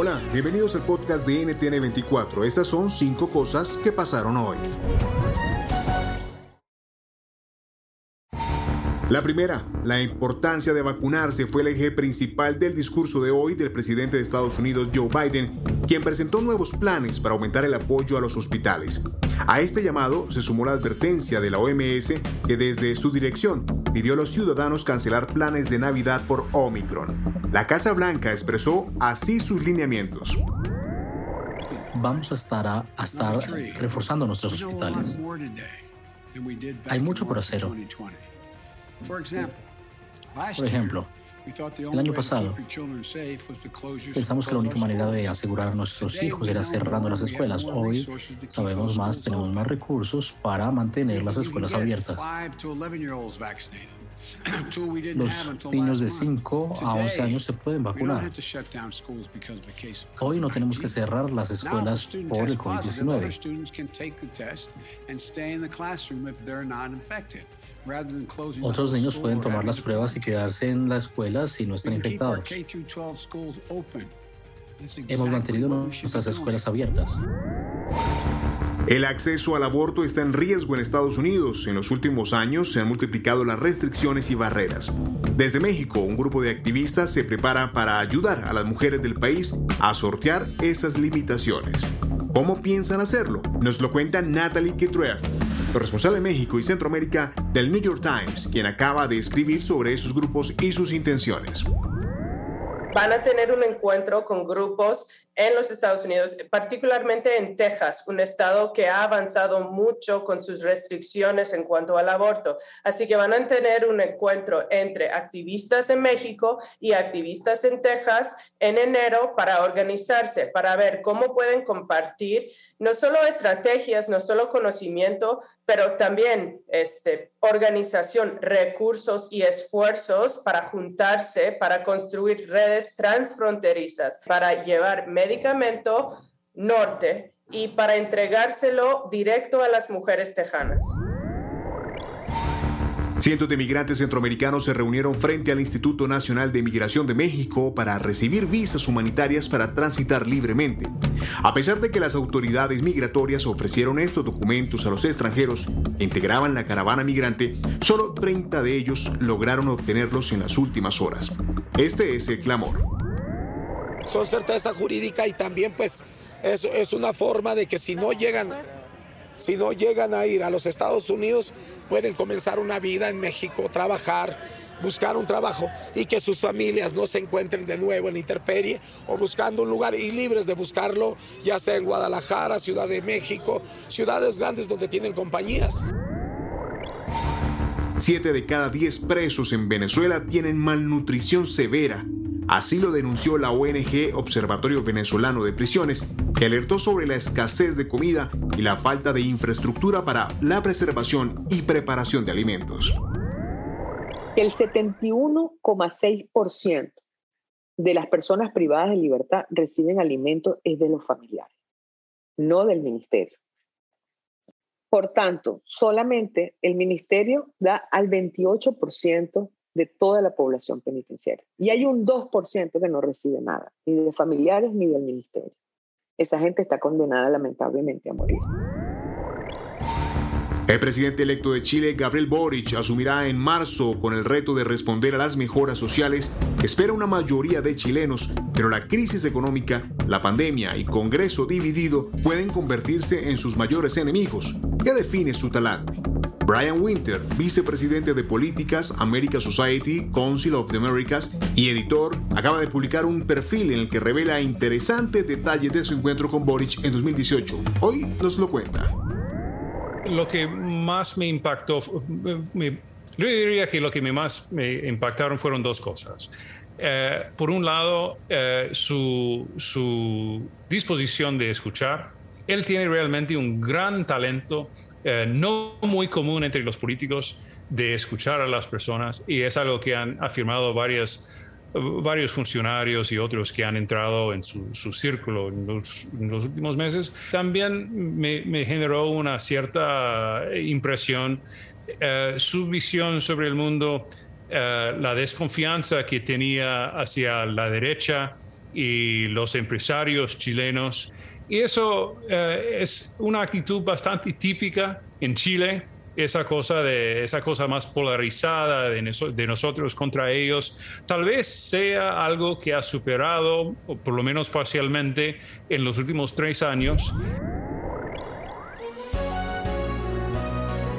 Hola, bienvenidos al podcast de NTN24. Estas son cinco cosas que pasaron hoy. La primera, la importancia de vacunarse fue el eje principal del discurso de hoy del presidente de Estados Unidos Joe Biden, quien presentó nuevos planes para aumentar el apoyo a los hospitales. A este llamado se sumó la advertencia de la OMS que desde su dirección pidió a los ciudadanos cancelar planes de Navidad por Omicron. La Casa Blanca expresó así sus lineamientos. Vamos a estar, a, a estar reforzando nuestros hospitales. Hay mucho por hacer. Por ejemplo, el año pasado pensamos que la única manera de asegurar a nuestros hijos era cerrando las escuelas. Hoy sabemos más, tenemos más recursos para mantener las escuelas abiertas. Los niños de 5 a 11 años se pueden vacunar. Hoy no tenemos que cerrar las escuelas por el COVID-19. Otros niños pueden tomar las pruebas y quedarse en la escuela si no están infectados. Hemos mantenido nuestras escuelas abiertas. El acceso al aborto está en riesgo en Estados Unidos. En los últimos años se han multiplicado las restricciones y barreras. Desde México, un grupo de activistas se prepara para ayudar a las mujeres del país a sortear esas limitaciones. ¿Cómo piensan hacerlo? Nos lo cuenta Natalie Kitreff, responsable de México y Centroamérica del New York Times, quien acaba de escribir sobre esos grupos y sus intenciones. Van a tener un encuentro con grupos en los Estados Unidos, particularmente en Texas, un estado que ha avanzado mucho con sus restricciones en cuanto al aborto. Así que van a tener un encuentro entre activistas en México y activistas en Texas en enero para organizarse, para ver cómo pueden compartir no solo estrategias, no solo conocimiento, pero también este, organización, recursos y esfuerzos para juntarse, para construir redes transfronterizas, para llevar medicamento norte y para entregárselo directo a las mujeres tejanas. Cientos de migrantes centroamericanos se reunieron frente al Instituto Nacional de Migración de México para recibir visas humanitarias para transitar libremente. A pesar de que las autoridades migratorias ofrecieron estos documentos a los extranjeros que integraban la caravana migrante, solo 30 de ellos lograron obtenerlos en las últimas horas. Este es el clamor. Son certeza jurídica y también pues es, es una forma de que si no llegan si no llegan a ir a los Estados Unidos, pueden comenzar una vida en México, trabajar, buscar un trabajo y que sus familias no se encuentren de nuevo en la intemperie o buscando un lugar y libres de buscarlo, ya sea en Guadalajara, Ciudad de México, ciudades grandes donde tienen compañías. Siete de cada diez presos en Venezuela tienen malnutrición severa Así lo denunció la ONG Observatorio Venezolano de Prisiones, que alertó sobre la escasez de comida y la falta de infraestructura para la preservación y preparación de alimentos. El 71,6% de las personas privadas de libertad reciben alimentos es de los familiares, no del ministerio. Por tanto, solamente el ministerio da al 28% de toda la población penitenciaria. Y hay un 2% que no recibe nada, ni de familiares ni del ministerio. Esa gente está condenada lamentablemente a morir. El presidente electo de Chile, Gabriel Boric, asumirá en marzo con el reto de responder a las mejoras sociales que espera una mayoría de chilenos, pero la crisis económica, la pandemia y Congreso dividido pueden convertirse en sus mayores enemigos. ¿Qué define su talante? Brian Winter, vicepresidente de políticas, America Society, Council of the Americas y editor, acaba de publicar un perfil en el que revela interesantes detalles de su encuentro con Boric en 2018. Hoy nos lo cuenta. Lo que más me impactó, yo diría que lo que más me impactaron fueron dos cosas. eh, por un lado, eh, su, su, disposición de escuchar. Él tiene realmente un gran talento, eh, no muy común entre los políticos, de escuchar a las personas y es algo que han afirmado varias, varios funcionarios y otros que han entrado en su, círculo en los, últimos meses. También me, generó una cierta impresión su visión sobre el mundo eh, la desconfianza que tenía hacia la derecha y los empresarios chilenos. Y eso eh, es una actitud bastante típica en Chile, esa cosa, de, esa cosa más polarizada de, de, nosotros contra ellos, tal vez sea algo que ha superado, o por lo menos parcialmente, en los últimos tres años.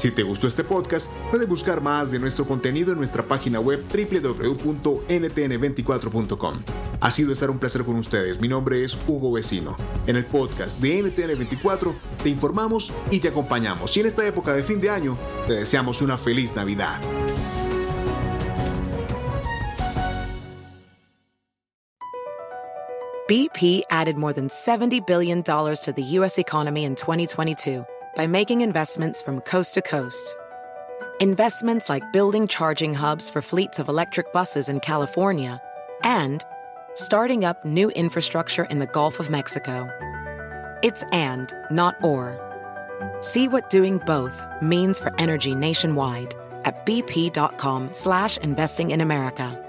Si te gustó este podcast, puedes buscar más de nuestro contenido en nuestra página web www.ntn24.com. Ha sido estar un placer con ustedes. Mi nombre es Hugo Vecino. En el podcast de NTN24 te informamos y te acompañamos. Y en esta época de fin de año, te deseamos una feliz Navidad. BP added more than $70 billion to the U.S. economy in 2022 by making investments from coast to coast. Investments like building charging hubs for fleets of electric buses in California and starting up new infrastructure in the Gulf of Mexico. It's and, not or. See what doing both means for energy nationwide at bp.com slash investing in America.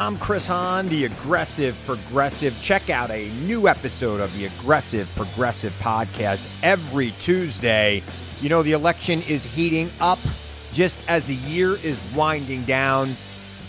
I'm Chris Hahn, the Aggressive Progressive. Check out a new episode of the Aggressive Progressive podcast every Tuesday. You know, the election is heating up just as the year is winding down.